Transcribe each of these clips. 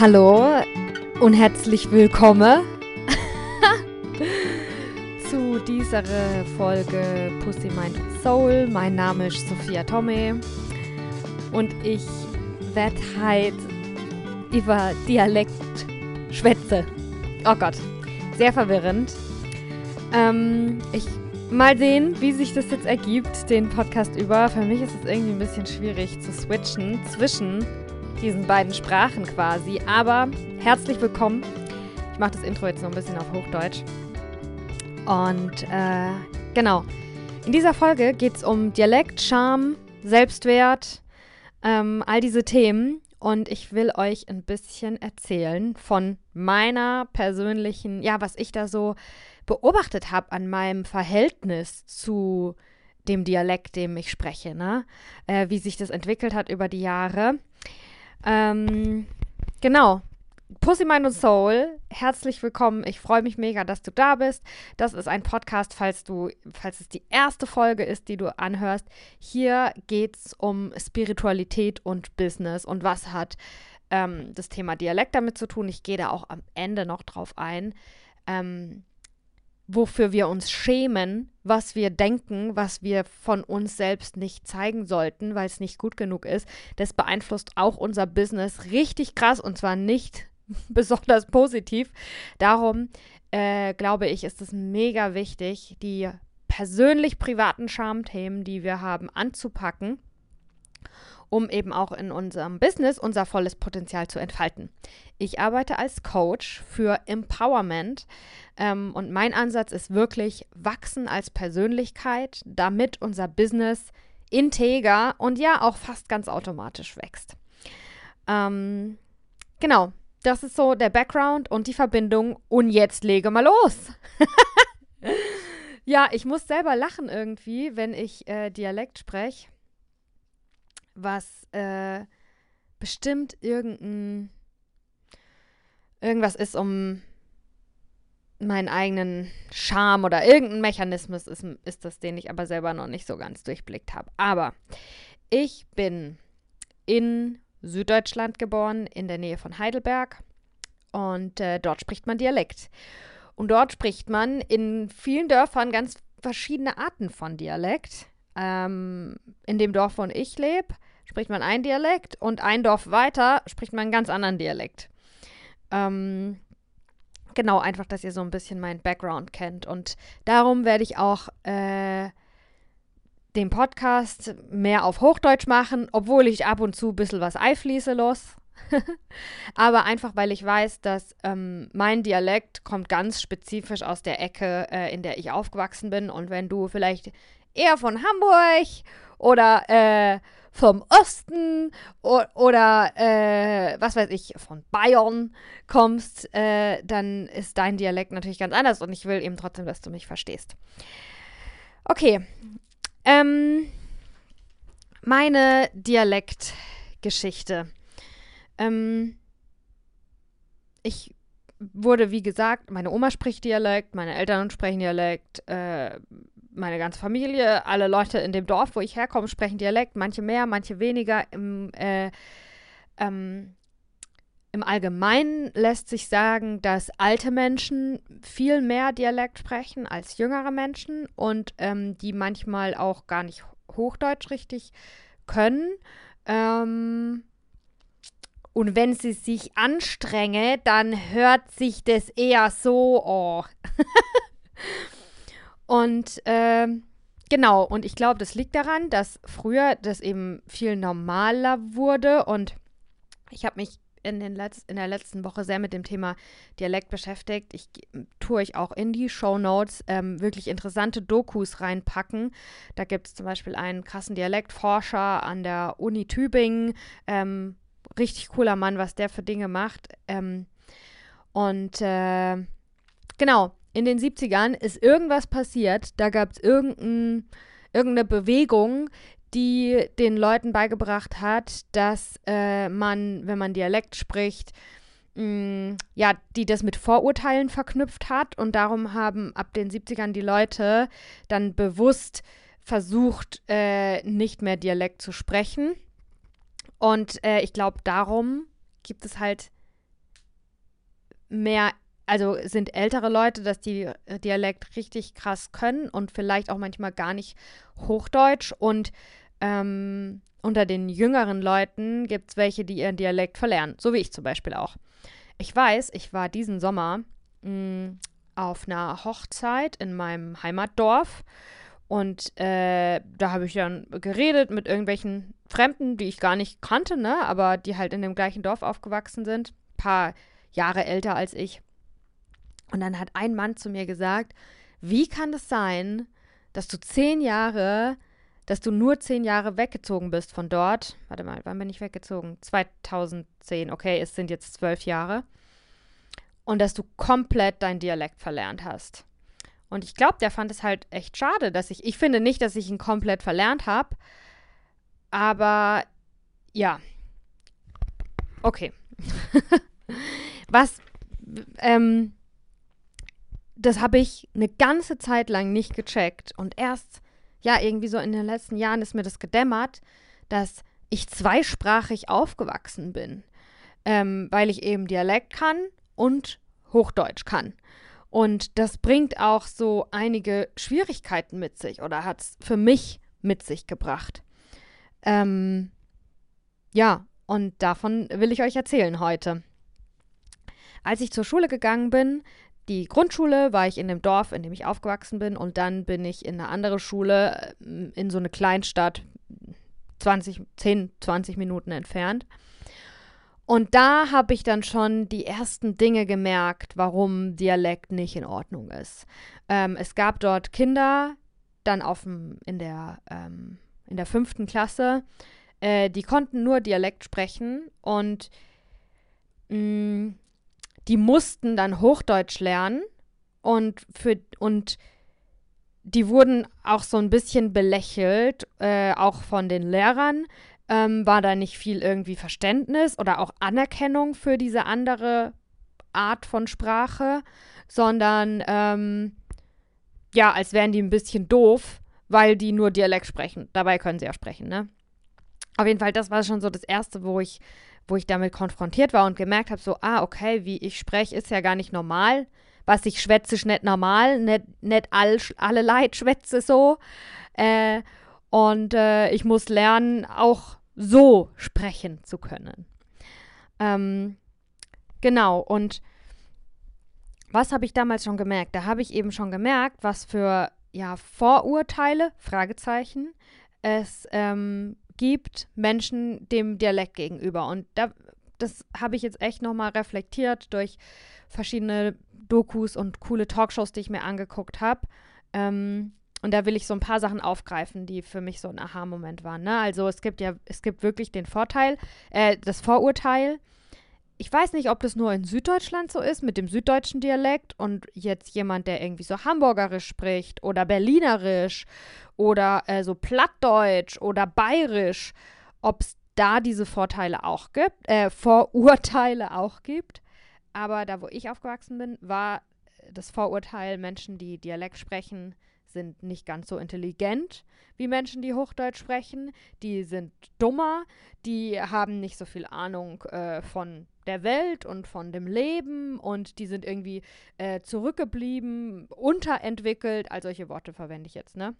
Hallo und herzlich willkommen zu dieser Folge Pussy Mind Soul. Mein Name ist Sophia Tomme und ich werde heute über Dialekt schwätze. Oh Gott, sehr verwirrend. Ähm, ich mal sehen, wie sich das jetzt ergibt, den Podcast über. Für mich ist es irgendwie ein bisschen schwierig zu switchen zwischen diesen beiden Sprachen quasi. Aber herzlich willkommen. Ich mache das Intro jetzt noch ein bisschen auf Hochdeutsch. Und äh, genau. In dieser Folge geht es um Dialekt, Charme, Selbstwert, ähm, all diese Themen. Und ich will euch ein bisschen erzählen von meiner persönlichen, ja, was ich da so beobachtet habe an meinem Verhältnis zu dem Dialekt, dem ich spreche, ne? Äh, wie sich das entwickelt hat über die Jahre. Ähm, genau. Pussy Mind und Soul, herzlich willkommen. Ich freue mich mega, dass du da bist. Das ist ein Podcast, falls du, falls es die erste Folge ist, die du anhörst. Hier geht es um Spiritualität und Business und was hat ähm, das Thema Dialekt damit zu tun. Ich gehe da auch am Ende noch drauf ein. Ähm, wofür wir uns schämen, was wir denken, was wir von uns selbst nicht zeigen sollten, weil es nicht gut genug ist, das beeinflusst auch unser Business richtig krass und zwar nicht besonders positiv. Darum äh, glaube ich, ist es mega wichtig, die persönlich privaten Schamthemen, die wir haben, anzupacken um eben auch in unserem Business unser volles Potenzial zu entfalten. Ich arbeite als Coach für Empowerment ähm, und mein Ansatz ist wirklich wachsen als Persönlichkeit, damit unser Business integer und ja auch fast ganz automatisch wächst. Ähm, genau, das ist so der Background und die Verbindung. Und jetzt lege mal los. ja, ich muss selber lachen irgendwie, wenn ich äh, Dialekt spreche was äh, bestimmt irgendein irgendwas ist, um meinen eigenen Charme oder irgendein Mechanismus ist, ist das, den ich aber selber noch nicht so ganz durchblickt habe. Aber ich bin in Süddeutschland geboren, in der Nähe von Heidelberg. Und äh, dort spricht man Dialekt. Und dort spricht man in vielen Dörfern ganz verschiedene Arten von Dialekt. Ähm, in dem Dorf, wo ich lebe, spricht man ein Dialekt und ein Dorf weiter spricht man einen ganz anderen Dialekt. Ähm, genau, einfach, dass ihr so ein bisschen meinen Background kennt. Und darum werde ich auch äh, den Podcast mehr auf Hochdeutsch machen, obwohl ich ab und zu ein bisschen was einfließe los. Aber einfach, weil ich weiß, dass ähm, mein Dialekt kommt ganz spezifisch aus der Ecke, äh, in der ich aufgewachsen bin. Und wenn du vielleicht eher von Hamburg oder äh, vom Osten oder äh, was weiß ich, von Bayern kommst, äh, dann ist dein Dialekt natürlich ganz anders und ich will eben trotzdem, dass du mich verstehst. Okay. Ähm, meine Dialektgeschichte. Ähm, ich wurde, wie gesagt, meine Oma spricht Dialekt, meine Eltern sprechen Dialekt, äh, meine ganze Familie, alle Leute in dem Dorf, wo ich herkomme, sprechen Dialekt, manche mehr, manche weniger. Im, äh, ähm, Im Allgemeinen lässt sich sagen, dass alte Menschen viel mehr Dialekt sprechen als jüngere Menschen und ähm, die manchmal auch gar nicht Hochdeutsch richtig können. Ähm, und wenn sie sich anstrenge, dann hört sich das eher so, oh. Und äh, genau, und ich glaube, das liegt daran, dass früher das eben viel normaler wurde und ich habe mich in, den Letz-, in der letzten Woche sehr mit dem Thema Dialekt beschäftigt. Ich tue euch auch in die Show Notes ähm, wirklich interessante Dokus reinpacken. Da gibt es zum Beispiel einen krassen Dialektforscher an der Uni Tübingen. Ähm, richtig cooler Mann, was der für Dinge macht. Ähm, und äh, genau, in den 70ern ist irgendwas passiert, da gab es irgendein, irgendeine Bewegung, die den Leuten beigebracht hat, dass äh, man, wenn man Dialekt spricht, mh, mm, ja, die das mit Vorurteilen verknüpft hat und darum haben ab den 70ern die Leute dann bewusst versucht, äh, nicht mehr Dialekt zu sprechen. Und äh, ich glaube, darum gibt es halt mehr, also sind ältere Leute, dass die Dialekt richtig krass können und vielleicht auch manchmal gar nicht Hochdeutsch. Und ähm, unter den jüngeren Leuten gibt es welche, die ihren Dialekt verlernen, so wie ich zum Beispiel auch. Ich weiß, ich war diesen Sommer mh, mm, auf einer Hochzeit in meinem Heimatdorf und äh, da habe ich dann geredet mit irgendwelchen Fremden, die ich gar nicht kannte, ne, aber die halt in dem gleichen Dorf aufgewachsen sind, paar Jahre älter als ich. Und dann hat ein Mann zu mir gesagt, wie kann das sein, dass du zehn Jahre dass du nur zehn Jahre weggezogen bist von dort. Warte mal, wann bin ich weggezogen? 2010, okay, es sind jetzt zwölf Jahre. Und dass du komplett dein Dialekt verlernt hast. Und ich glaube, der fand es halt echt schade, dass ich, ich finde nicht, dass ich ihn komplett verlernt habe, aber ja. Okay. Was, ähm, das habe ich eine ganze Zeit lang nicht gecheckt und erst ja, irgendwie so in den letzten Jahren ist mir das gedämmert, dass ich zweisprachig aufgewachsen bin, ähm, weil ich eben Dialekt kann und Hochdeutsch kann. Und das bringt auch so einige Schwierigkeiten mit sich oder hat es für mich mit sich gebracht. Ähm, ja, und davon will ich euch erzählen heute. Als ich zur Schule gegangen bin, die Grundschule war ich in dem Dorf, in dem ich aufgewachsen bin. Und dann bin ich in eine andere Schule, äh, in so eine Kleinstadt, 20, 10, 20 Minuten entfernt. Und da habe ich dann schon die ersten Dinge gemerkt, warum Dialekt nicht in Ordnung ist. Ähm, es gab dort Kinder, dann auf dem, in, der, ähm, in der fünften Klasse, äh, die konnten nur Dialekt sprechen und mh, mm, die mussten dann Hochdeutsch lernen und für und die wurden auch so ein bisschen belächelt, äh, auch von den Lehrern. Ähm, war da nicht viel irgendwie Verständnis oder auch Anerkennung für diese andere Art von Sprache, sondern ähm, ja, als wären die ein bisschen doof, weil die nur Dialekt sprechen. Dabei können sie ja sprechen, ne? Auf jeden Fall, das war schon so das Erste, wo ich wo ich damit konfrontiert war und gemerkt habe, so, ah, okay, wie ich spreche, ist ja gar nicht normal. Was ich schwätze, ist nicht normal. Nicht, nicht all, alle Leute schwätze so. Äh, und äh, ich muss lernen, auch so sprechen zu können. Ähm, genau, und was habe ich damals schon gemerkt? Da habe ich eben schon gemerkt, was für ja, Vorurteile, Fragezeichen, es ähm, gibt Menschen dem Dialekt gegenüber. Und da, das habe ich jetzt echt nochmal reflektiert durch verschiedene Dokus und coole Talkshows, die ich mir angeguckt habe. Ähm, und da will ich so ein paar Sachen aufgreifen, die für mich so ein Aha-Moment waren. Ne? Also es gibt ja, es gibt wirklich den Vorteil, äh, das Vorurteil, ich weiß nicht, ob das nur in Süddeutschland so ist mit dem süddeutschen Dialekt und jetzt jemand, der irgendwie so Hamburgerisch spricht oder Berlinerisch oder äh, so Plattdeutsch oder Bayerisch, ob es da diese Vorteile auch gibt, äh, Vorurteile auch gibt. Aber da, wo ich aufgewachsen bin, war das Vorurteil, Menschen, die Dialekt sprechen, sind nicht ganz so intelligent wie Menschen, die Hochdeutsch sprechen. Die sind dummer, die haben nicht so viel Ahnung äh, von der Welt und von dem Leben und die sind irgendwie äh, zurückgeblieben, unterentwickelt. All solche Worte verwende ich jetzt, ne?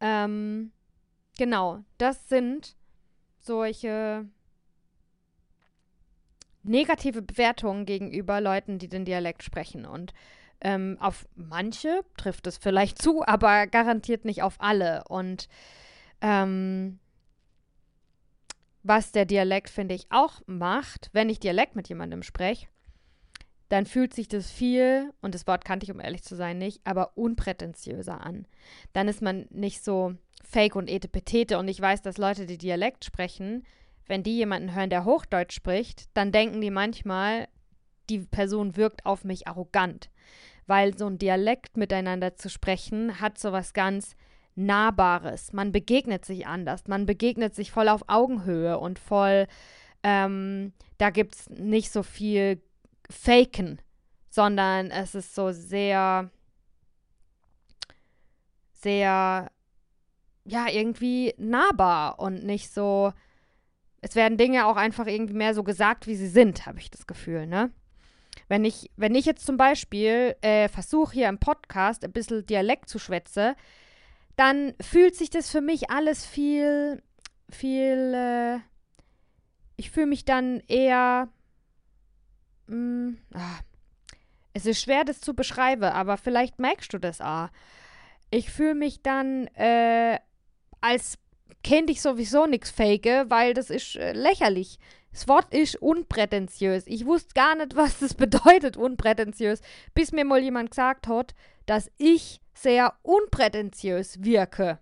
Ähm, genau, das sind solche negative Bewertungen gegenüber Leuten, die den Dialekt sprechen. Und ähm, auf manche trifft es vielleicht zu, aber garantiert nicht auf alle. Und ähm, was der Dialekt, finde ich, auch macht, wenn ich Dialekt mit jemandem spreche, dann fühlt sich das viel, und das Wort kannte ich, um ehrlich zu sein, nicht, aber unprätentiöser an. Dann ist man nicht so fake und etepetete. Und ich weiß, dass Leute, die Dialekt sprechen, wenn die jemanden hören, der Hochdeutsch spricht, dann denken die manchmal, die Person wirkt auf mich arrogant weil so ein Dialekt miteinander zu sprechen hat so was ganz Nahbares. Man begegnet sich anders, man begegnet sich voll auf Augenhöhe und voll, ähm, da gibt es nicht so viel Faken, sondern es ist so sehr, sehr, ja, irgendwie nahbar und nicht so, es werden Dinge auch einfach irgendwie mehr so gesagt, wie sie sind, habe ich das Gefühl, ne? Wenn ich, wenn ich jetzt zum Beispiel äh, versuche, hier im Podcast ein bisschen Dialekt zu schwätzen, dann fühlt sich das für mich alles viel, viel, äh, ich fühle mich dann eher, mh, mm, ah, es ist schwer, das zu beschreiben, aber vielleicht merkst du das auch. Ich fühle mich dann, äh, als kennt ich sowieso nichts fake, weil das ist äh, lächerlich. Das Wort ist unprätentiös. Ich wusste gar nicht, was das bedeutet, unprätentiös, bis mir mal jemand gesagt hat, dass ich sehr unprätentiös wirke.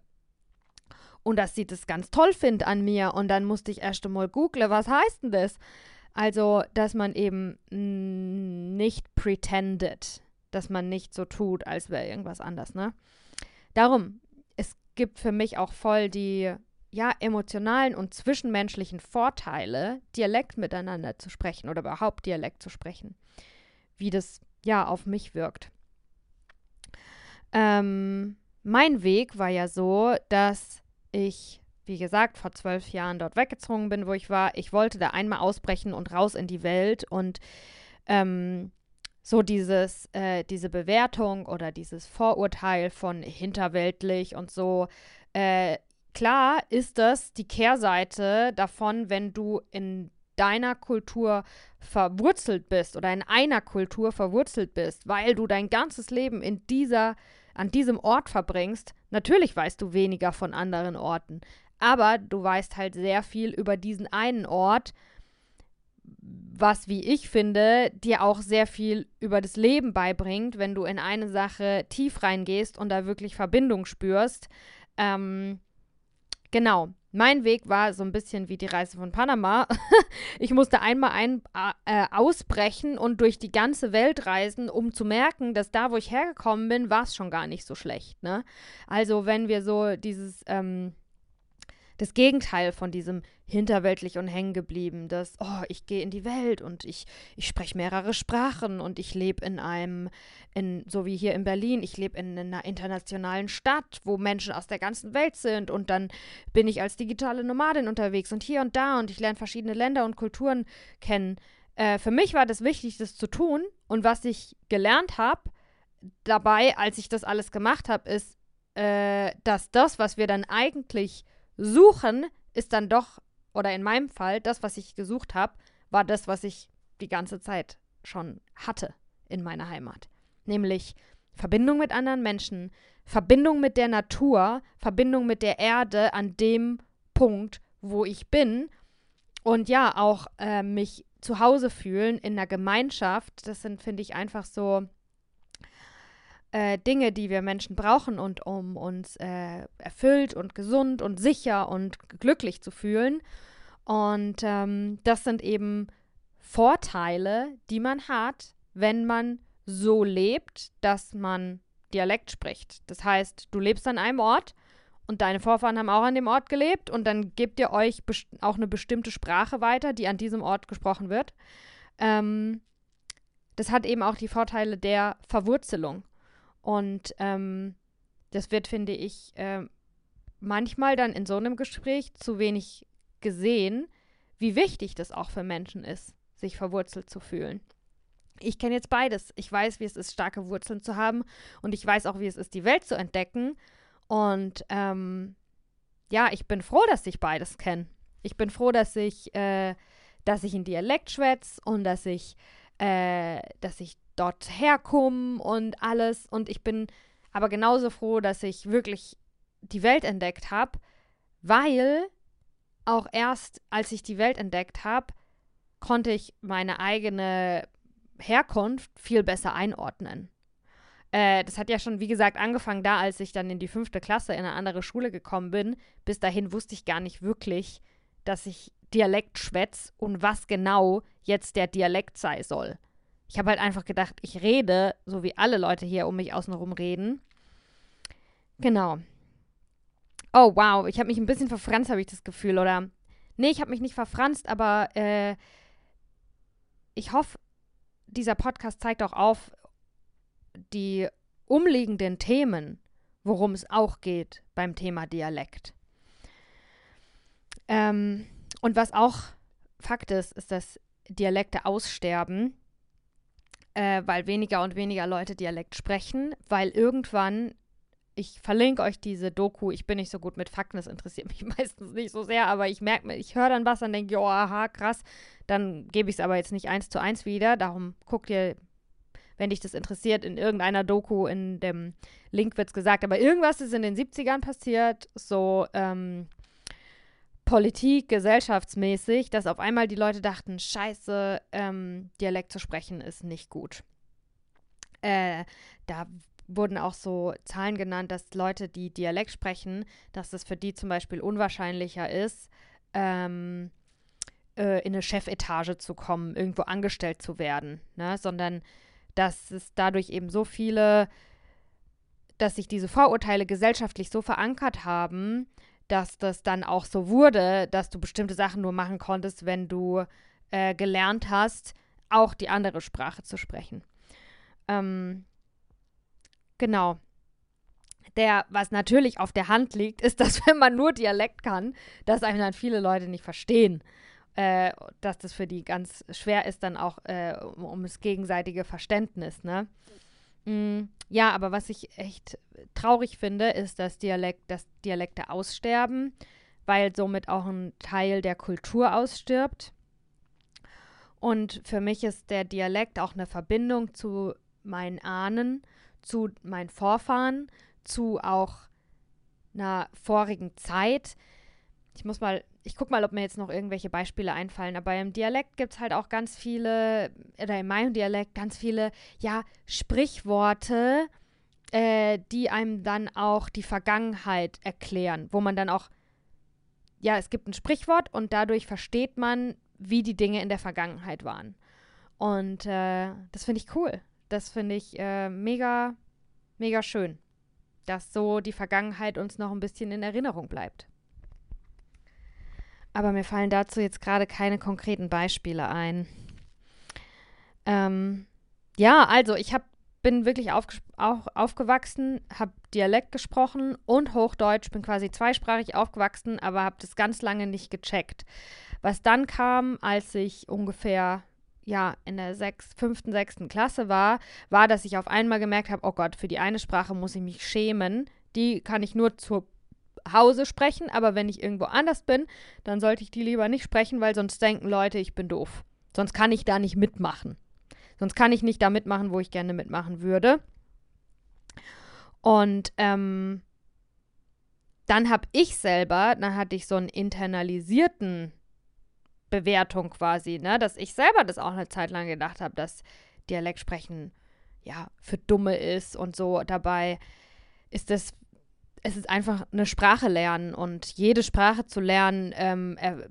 Und dass sie das ganz toll findet an mir. Und dann musste ich erst einmal googeln, was heißt denn das? Also, dass man eben nicht pretendet, dass man nicht so tut, als wäre irgendwas anders, ne? Darum, es gibt für mich auch voll die ja, emotionalen und zwischenmenschlichen Vorteile, Dialekt miteinander zu sprechen oder überhaupt Dialekt zu sprechen. Wie das ja auf mich wirkt. Ähm, mein Weg war ja so, dass ich wie gesagt, vor zwölf Jahren dort weggezogen bin, wo ich war. Ich wollte da einmal ausbrechen und raus in die Welt und ähm, so dieses, äh, diese Bewertung oder dieses Vorurteil von hinterweltlich und so. Äh, klar ist das die Kehrseite davon, wenn du in deiner Kultur verwurzelt bist oder in einer Kultur verwurzelt bist, weil du dein ganzes Leben in dieser an diesem Ort verbringst, natürlich weißt du weniger von anderen Orten. Aber du weißt halt sehr viel über diesen einen Ort, was, wie ich finde, dir auch sehr viel über das Leben beibringt, wenn du in eine Sache tief reingehst und da wirklich Verbindung spürst. Ähm, genau. Mein Weg war so ein bisschen wie die Reise von Panama. ich musste einmal ein, äh, ausbrechen und durch die ganze Welt reisen, um zu merken, dass da, wo ich hergekommen bin, war es schon gar nicht so schlecht. Ne? Also wenn wir so dieses ähm, das Gegenteil von diesem hinterweltlich und hängen geblieben, das, oh, ich gehe in die Welt und ich, ich spreche mehrere Sprachen und ich lebe in einem, in, so wie hier in Berlin, ich lebe in einer internationalen Stadt, wo Menschen aus der ganzen Welt sind und dann bin ich als digitale Nomadin unterwegs und hier und da und ich lerne verschiedene Länder und Kulturen kennen. Äh, für mich war das wichtig, das zu tun und was ich gelernt habe dabei, als ich das alles gemacht habe, ist, äh, dass das, was wir dann eigentlich Suchen ist dann doch, oder in meinem Fall, das, was ich gesucht habe, war das, was ich die ganze Zeit schon hatte in meiner Heimat. Nämlich Verbindung mit anderen Menschen, Verbindung mit der Natur, Verbindung mit der Erde an dem Punkt, wo ich bin. Und ja, auch äh, mich zu Hause fühlen in einer Gemeinschaft. Das sind, finde ich, einfach so äh, Dinge, die wir Menschen brauchen und um uns äh, erfüllt und gesund und sicher und glücklich zu fühlen. Und ähm, das sind eben Vorteile, die man hat, wenn man so lebt, dass man Dialekt spricht. Das heißt, du lebst an einem Ort und deine Vorfahren haben auch an dem Ort gelebt und dann gebt ihr euch auch eine bestimmte Sprache weiter, die an diesem Ort gesprochen wird. Ähm, das hat eben auch die Vorteile der Verwurzelung. Und ähm, das wird, finde ich, äh, manchmal dann in so einem Gespräch zu wenig gesehen, wie wichtig das auch für Menschen ist, sich verwurzelt zu fühlen. Ich kenne jetzt beides. Ich weiß, wie es ist, starke Wurzeln zu haben und ich weiß auch, wie es ist, die Welt zu entdecken. Und ähm, ja, ich bin froh, dass ich beides kenne. Ich bin froh, dass ich, äh, dass ich in Dialekt schwätze und dass ich, äh, dass ich dort herkommen und alles. Und ich bin aber genauso froh, dass ich wirklich die Welt entdeckt habe, weil auch erst als ich die Welt entdeckt habe, konnte ich meine eigene Herkunft viel besser einordnen. Äh, das hat ja schon, wie gesagt, angefangen da, als ich dann in die fünfte Klasse in eine andere Schule gekommen bin. Bis dahin wusste ich gar nicht wirklich, dass ich Dialekt schwätz und was genau jetzt der Dialekt sei soll. Ich habe halt einfach gedacht, ich rede, so wie alle Leute hier um mich außenrum reden. Genau. Oh, wow, ich habe mich ein bisschen verfranst, habe ich das Gefühl, oder? Nee, ich habe mich nicht verfranst, aber äh, ich hoffe, dieser Podcast zeigt auch auf die umliegenden Themen, worum es auch geht beim Thema Dialekt. Ähm, und was auch Fakt ist, ist, dass Dialekte aussterben äh, weil weniger und weniger Leute Dialekt sprechen, weil irgendwann, ich verlinke euch diese Doku, ich bin nicht so gut mit Fakten, das interessiert mich meistens nicht so sehr, aber ich merke mir, ich höre dann was, dann denke oh, aha, krass, dann gebe ich es aber jetzt nicht eins zu eins wieder, darum guckt ihr wenn dich das interessiert, in irgendeiner Doku, in dem Link wird es gesagt, aber irgendwas ist in den 70ern passiert, so ähm, Politik, gesellschaftsmäßig, dass auf einmal die Leute dachten, scheiße, ähm, Dialekt zu sprechen ist nicht gut. Äh, da wurden auch so Zahlen genannt, dass Leute, die Dialekt sprechen, dass es für die zum Beispiel unwahrscheinlicher ist, ähm, äh, in eine Chefetage zu kommen, irgendwo angestellt zu werden, ne? sondern dass es dadurch eben so viele, dass sich diese Vorurteile gesellschaftlich so verankert haben, dass das dann auch so wurde, dass du bestimmte Sachen nur machen konntest, wenn du äh, gelernt hast, auch die andere Sprache zu sprechen. Ähm, genau. Der, was natürlich auf der Hand liegt, ist, dass wenn man nur Dialekt kann, dass einem dann viele Leute nicht verstehen. Äh, dass das für die ganz schwer ist, dann auch äh, um, das gegenseitige Verständnis, ne? Mm, ja, aber was ich echt traurig finde, ist, dass, Dialekt, dass Dialekte aussterben, weil somit auch ein Teil der Kultur ausstirbt. Und für mich ist der Dialekt auch eine Verbindung zu meinen Ahnen, zu meinen Vorfahren, zu auch einer vorigen Zeit. Ich muss mal, ich gucke mal, ob mir jetzt noch irgendwelche Beispiele einfallen, aber im Dialekt gibt es halt auch ganz viele, oder in meinem Dialekt ganz viele, ja, Sprichworte, äh, die einem dann auch die Vergangenheit erklären, wo man dann auch, ja, es gibt ein Sprichwort und dadurch versteht man, wie die Dinge in der Vergangenheit waren. Und äh, das finde ich cool. Das finde ich äh, mega, mega schön, dass so die Vergangenheit uns noch ein bisschen in Erinnerung bleibt. Aber mir fallen dazu jetzt gerade keine konkreten Beispiele ein. Ähm, ja, also ich hab, bin wirklich auf, auch aufgewachsen, habe Dialekt gesprochen und Hochdeutsch, bin quasi zweisprachig aufgewachsen, aber habe das ganz lange nicht gecheckt. Was dann kam, als ich ungefähr ja, in der sechs, fünften, sechsten Klasse war, war, dass ich auf einmal gemerkt habe, oh Gott, für die eine Sprache muss ich mich schämen. Die kann ich nur zur Hause sprechen, aber wenn ich irgendwo anders bin, dann sollte ich die lieber nicht sprechen, weil sonst denken Leute, ich bin doof. Sonst kann ich da nicht mitmachen. Sonst kann ich nicht da mitmachen, wo ich gerne mitmachen würde. Und ähm, dann habe ich selber, dann hatte ich so einen internalisierten Bewertung quasi, ne, dass ich selber das auch eine Zeit lang gedacht habe, dass Dialekt sprechen ja für Dumme ist und so. Dabei ist das es ist einfach eine Sprache lernen und jede Sprache zu lernen ähm, er,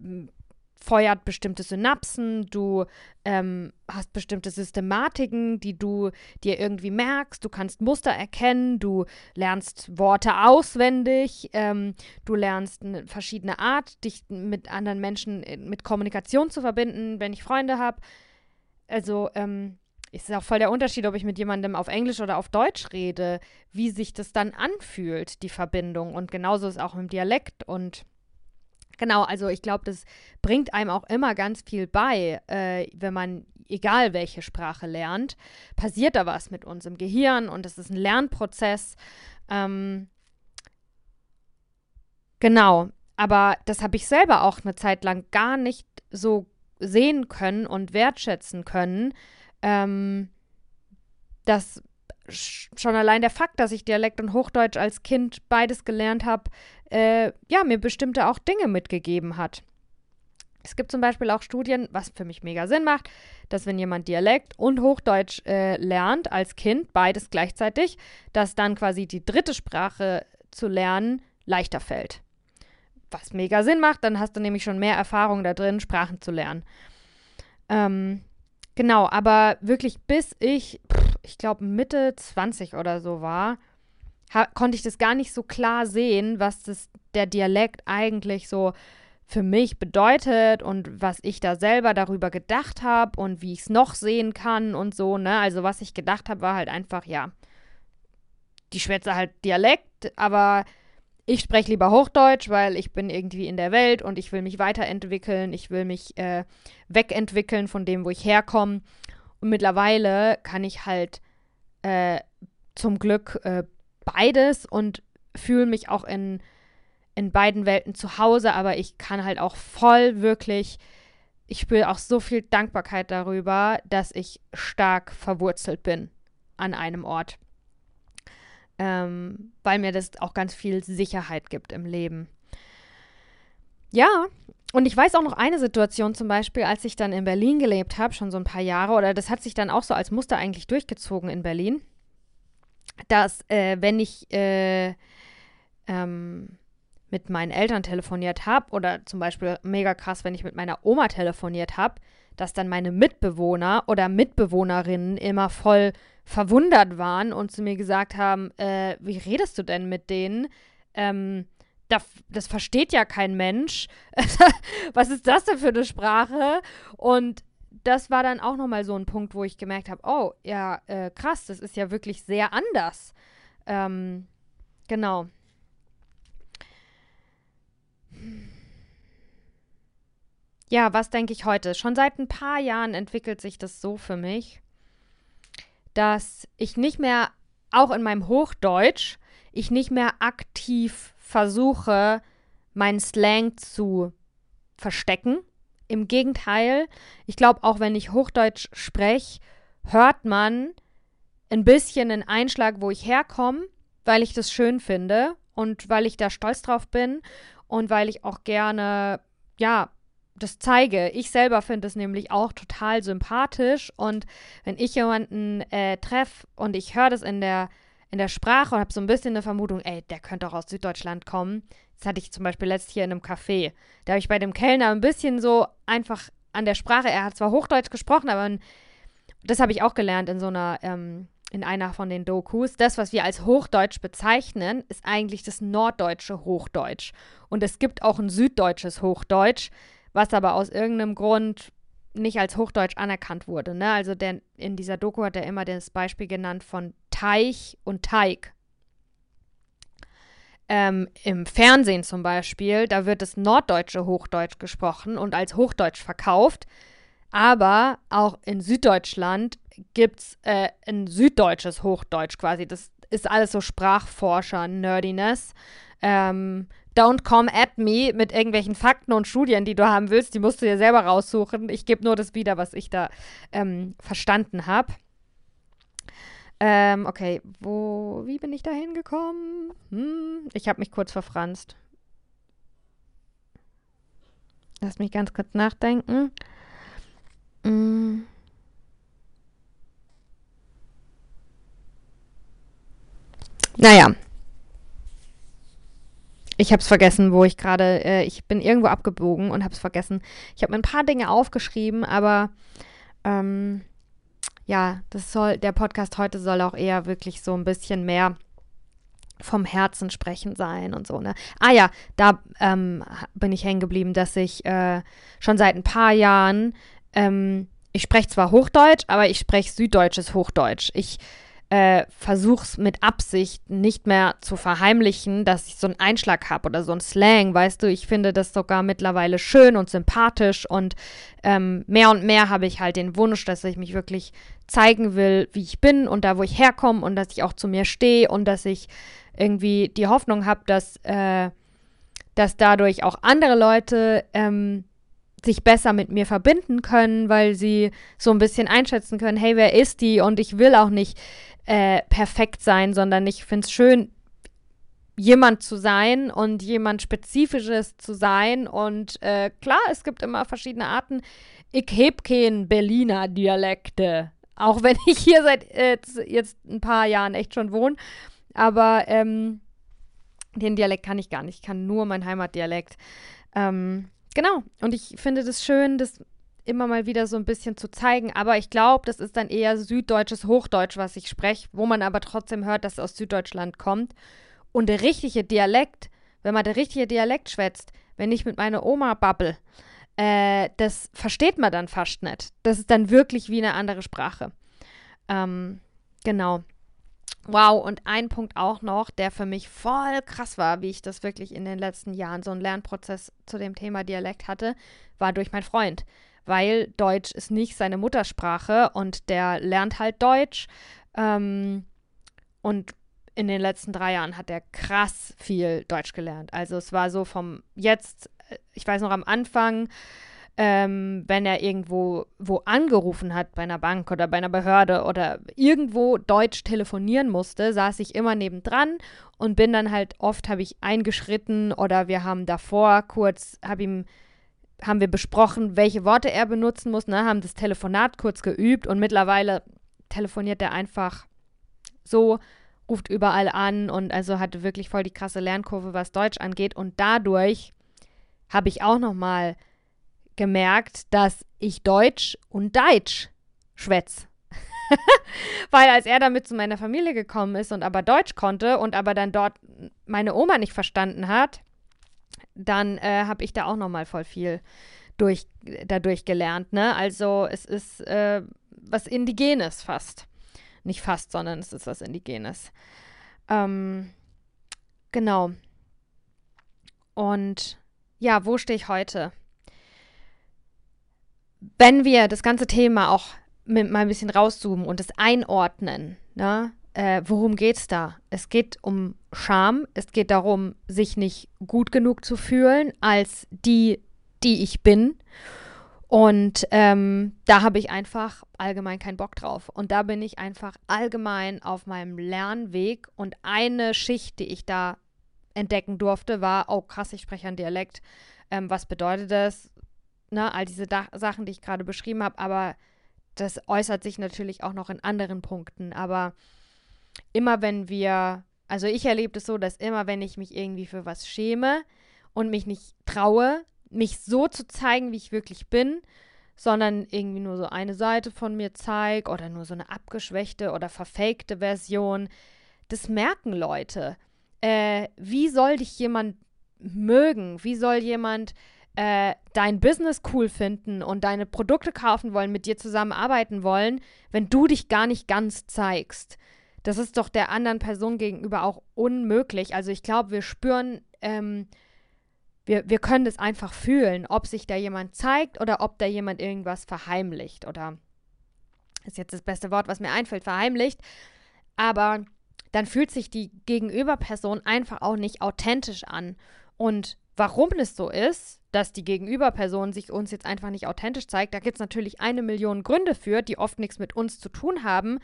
feuert bestimmte Synapsen, du ähm, hast bestimmte Systematiken, die du dir irgendwie merkst, du kannst Muster erkennen, du lernst Worte auswendig, ähm, du lernst eine verschiedene Art, dich mit anderen Menschen äh, mit Kommunikation zu verbinden, wenn ich Freunde habe. Also ähm, ist auch voll der Unterschied, ob ich mit jemandem auf Englisch oder auf Deutsch rede, wie sich das dann anfühlt, die Verbindung. Und genauso ist es auch im Dialekt. Und genau, also ich glaube, das bringt einem auch immer ganz viel bei, äh, wenn man, egal welche Sprache lernt, passiert da was mit uns im Gehirn und es ist ein Lernprozess. Ähm, genau, aber das habe ich selber auch eine Zeit lang gar nicht so sehen können und wertschätzen können, ähm, dass schon allein der Fakt, dass ich Dialekt und Hochdeutsch als Kind beides gelernt habe, äh, ja, mir bestimmte auch Dinge mitgegeben hat. Es gibt zum Beispiel auch Studien, was für mich mega Sinn macht, dass wenn jemand Dialekt und Hochdeutsch äh, lernt als Kind, beides gleichzeitig, dass dann quasi die dritte Sprache zu lernen leichter fällt. Was mega Sinn macht, dann hast du nämlich schon mehr Erfahrung da drin, Sprachen zu lernen. Ähm, Genau, aber wirklich bis ich, ich glaube Mitte 20 oder so war, konnte ich das gar nicht so klar sehen, was das, der Dialekt eigentlich so für mich bedeutet und was ich da selber darüber gedacht habe und wie ich es noch sehen kann und so, ne? Also was ich gedacht habe, war halt einfach, ja, die schwätze halt Dialekt, aber ich spreche lieber Hochdeutsch, weil ich bin irgendwie in der Welt und ich will mich weiterentwickeln, ich will mich äh, wegentwickeln von dem, wo ich herkomme. Und mittlerweile kann ich halt äh, zum Glück äh, beides und fühle mich auch in, in beiden Welten zu Hause, aber ich kann halt auch voll wirklich, ich spüre auch so viel Dankbarkeit darüber, dass ich stark verwurzelt bin an einem Ort. Ähm, weil mir das auch ganz viel Sicherheit gibt im Leben. Ja, und ich weiß auch noch eine Situation zum Beispiel, als ich dann in Berlin gelebt habe, schon so ein paar Jahre, oder das hat sich dann auch so als Muster eigentlich durchgezogen in Berlin, dass äh, wenn ich äh, ähm, mit meinen Eltern telefoniert habe oder zum Beispiel mega krass, wenn ich mit meiner Oma telefoniert habe, dass dann meine Mitbewohner oder Mitbewohnerinnen immer voll verwundert waren und zu mir gesagt haben, äh, wie redest du denn mit denen? Ähm, das, das versteht ja kein Mensch. Was ist das denn für eine Sprache? Und das war dann auch nochmal so ein Punkt, wo ich gemerkt habe, oh, ja, äh, krass, das ist ja wirklich sehr anders. Ähm, genau. Ja, was denke ich heute? Schon seit ein paar Jahren entwickelt sich das so für mich, dass ich nicht mehr, auch in meinem Hochdeutsch, ich nicht mehr aktiv versuche, meinen Slang zu verstecken. Im Gegenteil, ich glaube, auch wenn ich Hochdeutsch spreche, hört man ein bisschen einen Einschlag, wo ich herkomme, weil ich das schön finde und weil ich da stolz drauf bin und weil ich auch gerne, ja, das zeige. Ich selber finde es nämlich auch total sympathisch und wenn ich jemanden äh, treffe und ich höre das in der in der Sprache und habe so ein bisschen eine Vermutung, ey, der könnte auch aus Süddeutschland kommen. Das hatte ich zum Beispiel letztes hier in einem Café. Da habe ich bei dem Kellner ein bisschen so einfach an der Sprache, er hat zwar Hochdeutsch gesprochen, aber das habe ich auch gelernt in so einer, ähm, in einer von den Dokus. Das, was wir als Hochdeutsch bezeichnen, ist eigentlich das norddeutsche Hochdeutsch. Und es gibt auch ein süddeutsches Hochdeutsch, was aber aus irgendeinem Grund nicht als Hochdeutsch anerkannt wurde. Ne? Also der, in dieser Doku hat er immer das Beispiel genannt von Teich und Teig. Ähm, Im Fernsehen zum Beispiel, da wird das norddeutsche Hochdeutsch gesprochen und als Hochdeutsch verkauft. Aber auch in Süddeutschland gibt es äh, ein süddeutsches Hochdeutsch quasi. Das ist alles so Sprachforscher-Nerdiness. Ähm, don't come at me mit irgendwelchen Fakten und Studien, die du haben willst. Die musst du dir selber raussuchen. Ich gebe nur das wieder, was ich da ähm, verstanden habe. Ähm, okay, wo, wie bin ich da hingekommen? Hm, ich habe mich kurz verfranst. Lass mich ganz kurz nachdenken. Hm. Naja. Ich habe es vergessen, wo ich gerade, äh, ich bin irgendwo abgebogen und habe es vergessen. Ich habe mir ein paar Dinge aufgeschrieben, aber ähm, ja, das soll, der Podcast heute soll auch eher wirklich so ein bisschen mehr vom Herzen sprechen sein und so, ne? Ah ja, da ähm, bin ich hängen geblieben, dass ich äh, schon seit ein paar Jahren, ähm, ich spreche zwar Hochdeutsch, aber ich spreche süddeutsches Hochdeutsch. Ich äh, versuche es mit Absicht nicht mehr zu verheimlichen, dass ich so einen Einschlag habe oder so einen Slang, weißt du, ich finde das sogar mittlerweile schön und sympathisch und ähm, mehr und mehr habe ich halt den Wunsch, dass ich mich wirklich zeigen will, wie ich bin und da, wo ich herkomme und dass ich auch zu mir stehe und dass ich irgendwie die Hoffnung habe, dass, äh, dass dadurch auch andere Leute ähm, sich besser mit mir verbinden können, weil sie so ein bisschen einschätzen können, hey, wer ist die? Und ich will auch nicht äh, perfekt sein, sondern ich finde es schön, jemand zu sein und jemand Spezifisches zu sein. Und äh, klar, es gibt immer verschiedene Arten. Ich heb keinen Berliner Dialekte. Auch wenn ich hier seit äh, jetzt ein paar Jahren echt schon wohne. Aber ähm, den Dialekt kann ich gar nicht. Ich kann nur mein Heimatdialekt. Ähm, genau. Und ich finde das schön, das immer mal wieder so ein bisschen zu zeigen. Aber ich glaube, das ist dann eher süddeutsches Hochdeutsch, was ich spreche, wo man aber trotzdem hört, dass es aus Süddeutschland kommt. Und der richtige Dialekt, wenn man der richtige Dialekt schwätzt, wenn ich mit meiner Oma babbel, äh, das versteht man dann fast nicht. Das ist dann wirklich wie eine andere Sprache. Ähm, genau. Wow, und ein Punkt auch noch, der für mich voll krass war, wie ich das wirklich in den letzten Jahren so einen Lernprozess zu dem Thema Dialekt hatte, war durch meinen Freund weil Deutsch ist nicht seine Muttersprache und der lernt halt Deutsch. Ähm, und in den letzten drei Jahren hat er krass viel Deutsch gelernt. Also es war so vom jetzt, äh, ich weiß noch am Anfang, ähm, wenn er irgendwo wo angerufen hat bei einer Bank oder bei einer Behörde oder irgendwo Deutsch telefonieren musste, saß ich immer nebendran und bin dann halt oft habe ich eingeschritten oder wir haben davor kurz habe ihm haben wir besprochen, welche Worte er benutzen muss, ne, haben das Telefonat kurz geübt und mittlerweile telefoniert er einfach so, ruft überall an und also hatte wirklich voll die krasse Lernkurve, was Deutsch angeht und dadurch habe ich auch noch mal gemerkt, dass ich Deutsch und Deutsch schwätz. Weil als er damit zu meiner Familie gekommen ist und aber Deutsch konnte und aber dann dort meine Oma nicht verstanden hat, dann äh, habe ich da auch noch mal voll viel durch, dadurch gelernt. Ne? Also es ist äh, was Indigenes fast. Nicht fast, sondern es ist was Indigenes. Ähm, genau. Und ja, wo stehe ich heute? wenn wir das ganze Thema auch mit, mal ein bisschen rauszoomen und es einordnen, ne, äh, worum geht es da? Es geht um Scham, es geht darum, sich nicht gut genug zu fühlen als die, die ich bin. Und ähm, da habe ich einfach allgemein keinen Bock drauf. Und da bin ich einfach allgemein auf meinem Lernweg. Und eine Schicht, die ich da entdecken durfte, war, oh krass, ich spreche ein Dialekt. Ähm, was bedeutet das? ne, all diese da Sachen, die ich gerade beschrieben habe, aber das äußert sich natürlich auch noch in anderen Punkten. Aber immer wenn wir, also ich erlebe es so, dass immer wenn ich mich irgendwie für was schäme und mich nicht traue, mich so zu zeigen, wie ich wirklich bin, sondern irgendwie nur so eine Seite von mir zeige oder nur so eine abgeschwächte oder verfakte Version, das merken Leute. Äh, wie soll dich jemand mögen? Wie soll jemand äh, dein Business cool finden und deine Produkte kaufen wollen, mit dir zusammenarbeiten wollen, wenn du dich gar nicht ganz zeigst. Das ist doch der anderen Person gegenüber auch unmöglich. Also ich glaube, wir spüren, ähm, wir, wir können das einfach fühlen, ob sich da jemand zeigt oder ob da jemand irgendwas verheimlicht oder ist jetzt das beste Wort, was mir einfällt, verheimlicht. Aber dann fühlt sich die Gegenüberperson einfach auch nicht authentisch an. Und warum es so ist, dass die Gegenüberperson sich uns jetzt einfach nicht authentisch zeigt, da gibt es natürlich eine Million Gründe für, die oft nichts mit uns zu tun haben.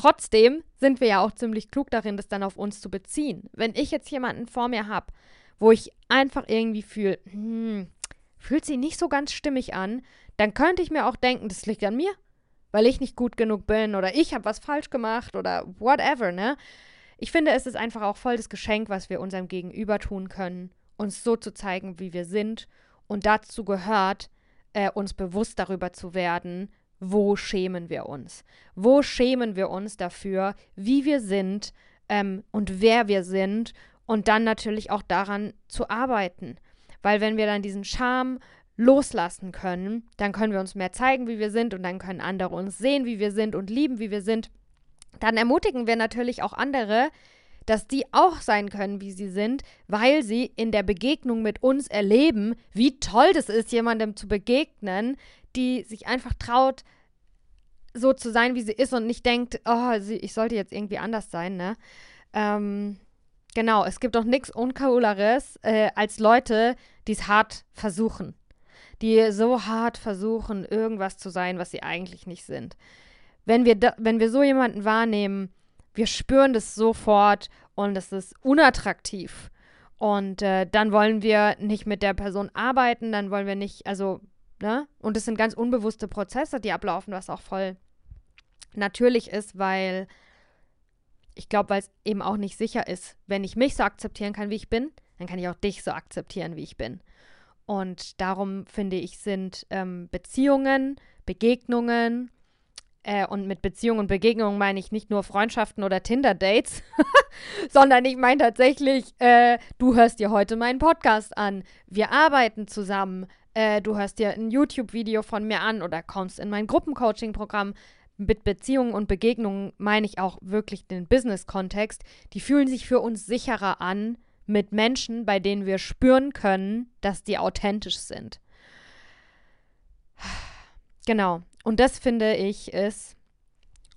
Trotzdem sind wir ja auch ziemlich klug darin, das dann auf uns zu beziehen. Wenn ich jetzt jemanden vor mir habe, wo ich einfach irgendwie fühle, hm, fühlt sie nicht so ganz stimmig an, dann könnte ich mir auch denken, das liegt an mir, weil ich nicht gut genug bin oder ich habe was falsch gemacht oder whatever, ne? Ich finde, es ist einfach auch voll das Geschenk, was wir unserem Gegenüber tun können uns so zu zeigen, wie wir sind. Und dazu gehört, äh, uns bewusst darüber zu werden, wo schämen wir uns? Wo schämen wir uns dafür, wie wir sind ähm, und wer wir sind und dann natürlich auch daran zu arbeiten. Weil wenn wir dann diesen Scham loslassen können, dann können wir uns mehr zeigen, wie wir sind und dann können andere uns sehen, wie wir sind und lieben, wie wir sind. Dann ermutigen wir natürlich auch andere, dass die auch sein können, wie sie sind, weil sie in der Begegnung mit uns erleben, wie toll das ist, jemandem zu begegnen, die sich einfach traut, so zu sein, wie sie ist und nicht denkt, oh, ich sollte jetzt irgendwie anders sein, ne? Ähm, genau, es gibt doch nichts Uncooleres äh, als Leute, die es hart versuchen. Die so hart versuchen, irgendwas zu sein, was sie eigentlich nicht sind. Wenn wir, da, wenn wir so jemanden wahrnehmen, wir spüren das sofort und es ist unattraktiv. Und äh, dann wollen wir nicht mit der Person arbeiten, dann wollen wir nicht, also, ne? Und es sind ganz unbewusste Prozesse, die ablaufen, was auch voll natürlich ist, weil ich glaube, weil es eben auch nicht sicher ist. Wenn ich mich so akzeptieren kann, wie ich bin, dann kann ich auch dich so akzeptieren, wie ich bin. Und darum finde ich, sind ähm, Beziehungen, Begegnungen, äh, und mit Beziehung und Begegnung meine ich nicht nur Freundschaften oder Tinder-Dates, sondern ich meine tatsächlich, äh, du hörst dir heute meinen Podcast an. Wir arbeiten zusammen. Äh, du hörst dir ein YouTube-Video von mir an oder kommst in mein Gruppencoaching-Programm. Mit Beziehungen und Begegnungen meine ich auch wirklich den Business-Kontext. Die fühlen sich für uns sicherer an mit Menschen, bei denen wir spüren können, dass die authentisch sind. Genau. Und das finde ich ist,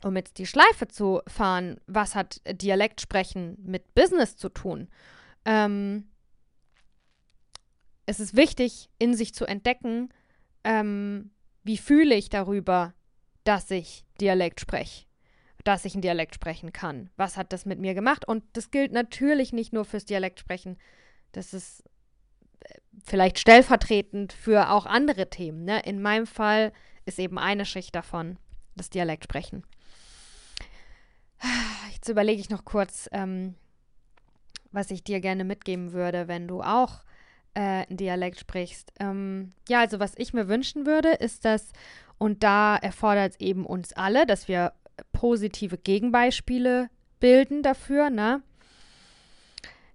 um jetzt die Schleife zu fahren, was hat Dialektsprechen mit Business zu tun? Ähm, es ist wichtig, in sich zu entdecken, ähm, wie fühle ich darüber, dass ich Dialekt spreche, dass ich einen Dialekt sprechen kann. Was hat das mit mir gemacht? Und das gilt natürlich nicht nur fürs Dialektsprechen. Das ist äh, vielleicht stellvertretend für auch andere Themen. Ne? In meinem Fall ist eben eine Schicht davon das Dialektsprechen. Jetzt überlege ich noch kurz, ähm, was ich dir gerne mitgeben würde, wenn du auch äh, einen Dialekt sprichst. Ähm, ja, also was ich mir wünschen würde, ist, dass, und da erfordert es eben uns alle, dass wir positive Gegenbeispiele bilden dafür, ne?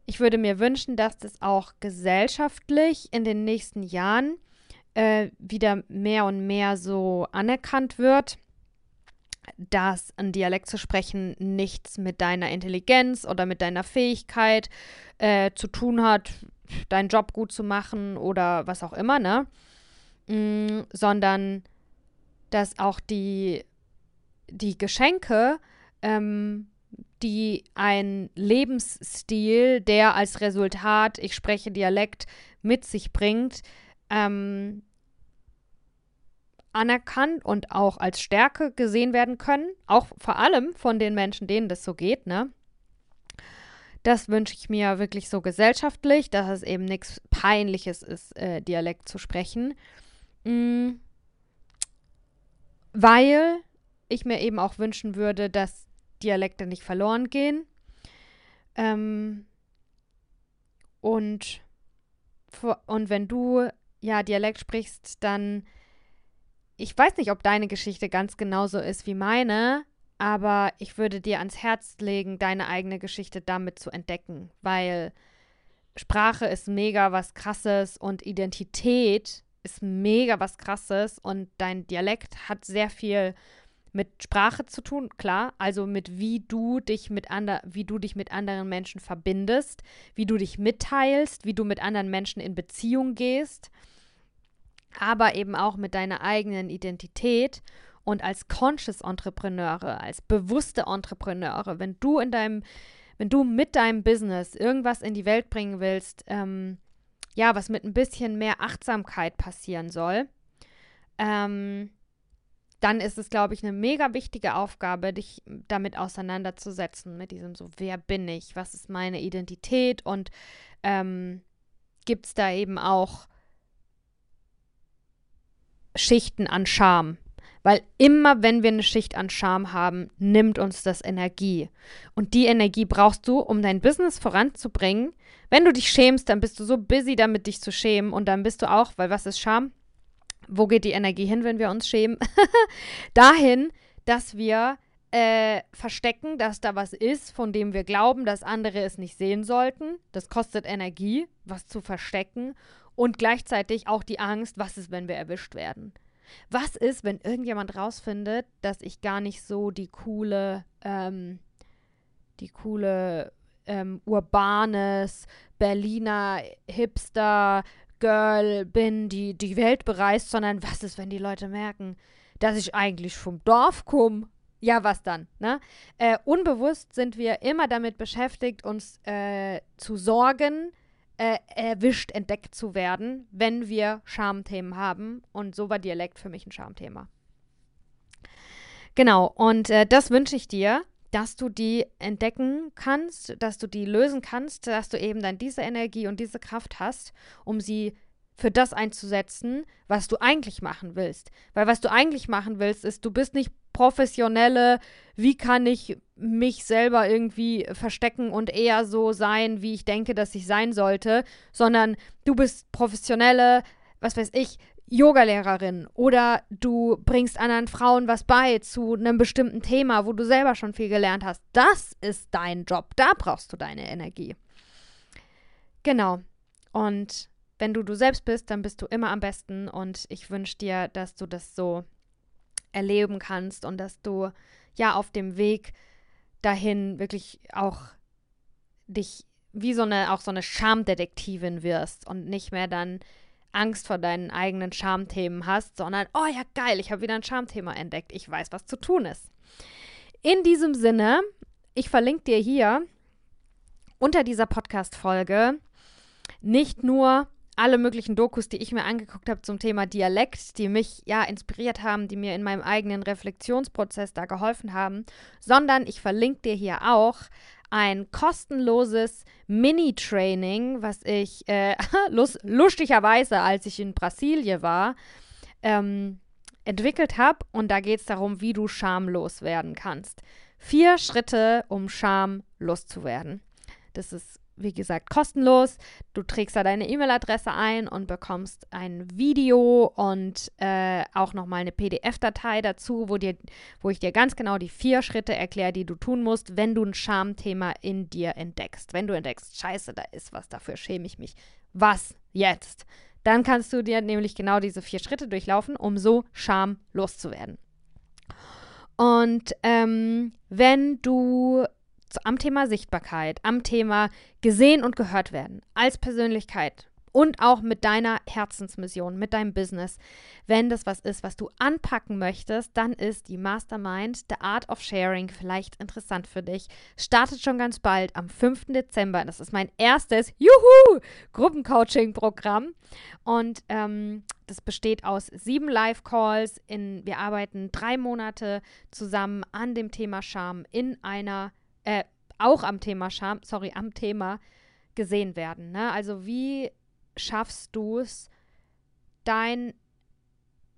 Ich würde mir wünschen, dass das auch gesellschaftlich in den nächsten Jahren äh, wieder mehr und mehr so anerkannt wird, dass ein Dialekt zu sprechen nichts mit deiner Intelligenz oder mit deiner Fähigkeit äh, zu tun hat, deinen Job gut zu machen oder was auch immer, ne? Mm, sondern dass auch die, die Geschenke, ähm, die ein Lebensstil, der als Resultat, ich spreche Dialekt, mit sich bringt, ähm, anerkannt und auch als Stärke gesehen werden können. Auch vor allem von den Menschen, denen das so geht, ne? Das wünsche ich mir wirklich so gesellschaftlich, dass es eben nichts Peinliches ist, äh, Dialekt zu sprechen. Mhm. Weil ich mir eben auch wünschen würde, dass Dialekte nicht verloren gehen. Ähm, und, und wenn du ja Dialekt sprichst, dann ich weiß nicht, ob deine Geschichte ganz genauso ist wie meine, aber ich würde dir ans Herz legen, deine eigene Geschichte damit zu entdecken, weil Sprache ist mega was Krasses und Identität ist mega was Krasses und dein Dialekt hat sehr viel mit Sprache zu tun, klar, also mit wie du dich mit ander, wie du dich mit anderen Menschen verbindest, wie du dich mitteilst, wie du mit anderen Menschen in Beziehung gehst aber eben auch mit deiner eigenen Identität und als Conscious Entrepreneure, als bewusste Entrepreneure, wenn du in deinem, wenn du mit deinem Business irgendwas in die Welt bringen willst, ähm, ja, was mit ein bisschen mehr Achtsamkeit passieren soll, ähm, dann ist es, glaube ich, eine mega wichtige Aufgabe, dich damit auseinanderzusetzen, mit diesem so, wer bin ich, was ist meine Identität? Und ähm, gibt es da eben auch Schichten an Scham. Weil immer, wenn wir eine Schicht an Scham haben, nimmt uns das Energie. Und die Energie brauchst du, um dein Business voranzubringen. Wenn du dich schämst, dann bist du so busy damit, dich zu schämen. Und dann bist du auch, weil was ist Scham? Wo geht die Energie hin, wenn wir uns schämen? Dahin, dass wir äh, verstecken, dass da was ist, von dem wir glauben, dass andere es nicht sehen sollten. Das kostet Energie, was zu verstecken und gleichzeitig auch die Angst, was ist, wenn wir erwischt werden? Was ist, wenn irgendjemand rausfindet, dass ich gar nicht so die coole, ähm, die coole ähm, urbanes Berliner Hipster Girl bin, die die Welt bereist, sondern was ist, wenn die Leute merken, dass ich eigentlich vom Dorf komme? Ja, was dann? Ne? Äh, unbewusst sind wir immer damit beschäftigt, uns äh, zu sorgen, äh, erwischt, entdeckt zu werden, wenn wir Schamthemen haben. Und so war Dialekt für mich ein Schamthema. Genau, und äh, das wünsche ich dir, dass du die entdecken kannst, dass du die lösen kannst, dass du eben dann diese Energie und diese Kraft hast, um sie für das einzusetzen, was du eigentlich machen willst. Weil was du eigentlich machen willst, ist, du bist nicht professionelle, wie kann ich mich selber irgendwie verstecken und eher so sein, wie ich denke, dass ich sein sollte, sondern du bist professionelle, was weiß ich, Yogalehrerin oder du bringst anderen Frauen was bei zu einem bestimmten Thema, wo du selber schon viel gelernt hast. Das ist dein Job. Da brauchst du deine Energie. Genau. Und wenn du du selbst bist, dann bist du immer am besten und ich wünsche dir, dass du das so erleben kannst und dass du ja auf dem Weg dahin wirklich auch dich wie so eine auch so eine Schamdetektivin wirst und nicht mehr dann Angst vor deinen eigenen Schamthemen hast, sondern, oh ja, geil, ich habe wieder ein Schamthema entdeckt. Ich weiß, was zu tun ist. In diesem Sinne, ich verlinke dir hier unter dieser Podcast-Folge nicht nur alle möglichen Dokus, die ich mir angeguckt habe zum Thema Dialekt, die mich ja inspiriert haben, die mir in meinem eigenen Reflexionsprozess da geholfen haben, sondern ich verlinke dir hier auch ein kostenloses Mini-Training, was ich äh, lustigerweise, als ich in Brasilien war, ähm, entwickelt habe. Und da geht es darum, wie du schamlos werden kannst. Vier Schritte, um schamlos zu werden. Das ist wie gesagt, kostenlos. Du trägst da deine E-Mail-Adresse ein und bekommst ein Video und äh, auch nochmal eine PDF-Datei dazu, wo, dir, wo ich dir ganz genau die vier Schritte erkläre, die du tun musst, wenn du ein Schamthema in dir entdeckst. Wenn du entdeckst, scheiße, da ist was, dafür schäme ich mich. Was jetzt? Dann kannst du dir nämlich genau diese vier Schritte durchlaufen, um so schamlos zu werden. Und ähm, wenn du am Thema Sichtbarkeit, am Thema gesehen und gehört werden als Persönlichkeit und auch mit deiner Herzensmission, mit deinem Business. Wenn das was ist, was du anpacken möchtest, dann ist die Mastermind, The Art of Sharing, vielleicht interessant für dich. Startet schon ganz bald am 5. Dezember. Das ist mein erstes Juhu Gruppencoaching-Programm. Und ähm, das besteht aus sieben Live-Calls. Wir arbeiten drei Monate zusammen an dem Thema Charme in einer äh, auch am Thema Scham, sorry, am Thema gesehen werden. Ne? Also wie schaffst du es, dein,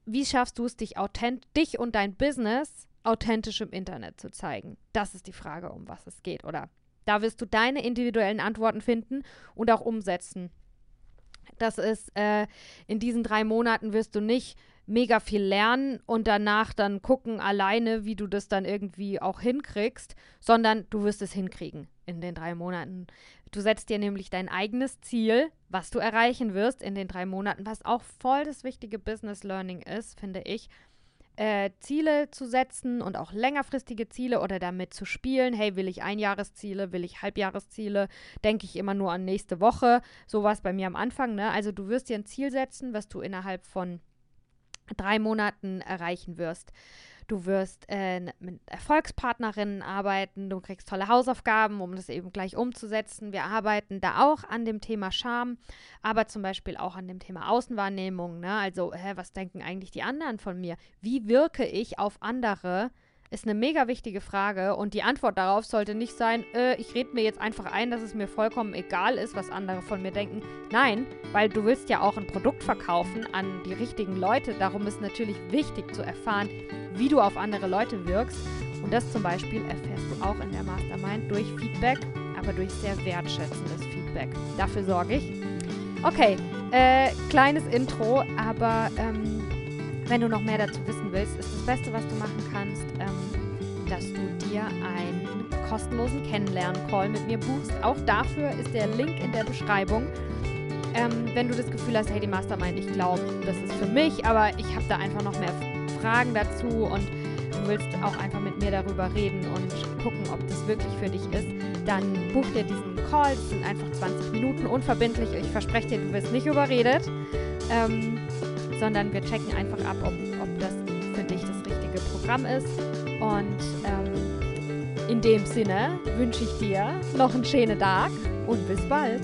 wie schaffst du es, dich authent, dich und dein Business authentisch im Internet zu zeigen? Das ist die Frage, um was es geht, oder? Da wirst du deine individuellen Antworten finden und auch umsetzen. Das ist, äh, in diesen drei Monaten wirst du nicht mega viel lernen und danach dann gucken alleine, wie du das dann irgendwie auch hinkriegst, sondern du wirst es hinkriegen in den drei Monaten. Du setzt dir nämlich dein eigenes Ziel, was du erreichen wirst in den drei Monaten, was auch voll das wichtige Business Learning ist, finde ich. Äh, Ziele zu setzen und auch längerfristige Ziele oder damit zu spielen. Hey, will ich Einjahresziele, will ich Halbjahresziele? Denke ich immer nur an nächste Woche. So war es bei mir am Anfang. Ne? Also du wirst dir ein Ziel setzen, was du innerhalb von drei Monaten erreichen wirst. Du wirst äh, mit Erfolgspartnerinnen arbeiten, du kriegst tolle Hausaufgaben, um das eben gleich umzusetzen. Wir arbeiten da auch an dem Thema Scham, aber zum Beispiel auch an dem Thema Außenwahrnehmung. Ne? Also, hä, was denken eigentlich die anderen von mir? Wie wirke ich auf andere? Ist eine mega wichtige Frage und die Antwort darauf sollte nicht sein, äh, ich rede mir jetzt einfach ein, dass es mir vollkommen egal ist, was andere von mir denken. Nein, weil du willst ja auch ein Produkt verkaufen an die richtigen Leute. Darum ist natürlich wichtig zu erfahren, wie du auf andere Leute wirkst. Und das zum Beispiel erfährst du auch in der Mastermind durch Feedback, aber durch sehr wertschätzendes Feedback. Dafür sorge ich. Okay, äh, kleines Intro, aber ähm, wenn du noch mehr dazu wissen willst, ist das Beste, was du machen kannst, ähm, dass du dir einen kostenlosen Kennenlernen-Call mit mir buchst. Auch dafür ist der Link in der Beschreibung. Ähm, wenn du das Gefühl hast, hey, die Mastermind, ich glaube, das ist für mich, aber ich habe da einfach noch mehr Fragen dazu und du willst auch einfach mit mir darüber reden und gucken, ob das wirklich für dich ist, dann buch dir diesen Call. Das sind einfach 20 Minuten unverbindlich. Ich verspreche dir, du wirst nicht überredet. Ähm, sondern wir checken einfach ab, ob, ob das für dich das richtige Programm ist. Und ähm, in dem Sinne wünsche ich dir noch einen schönen Tag und bis bald.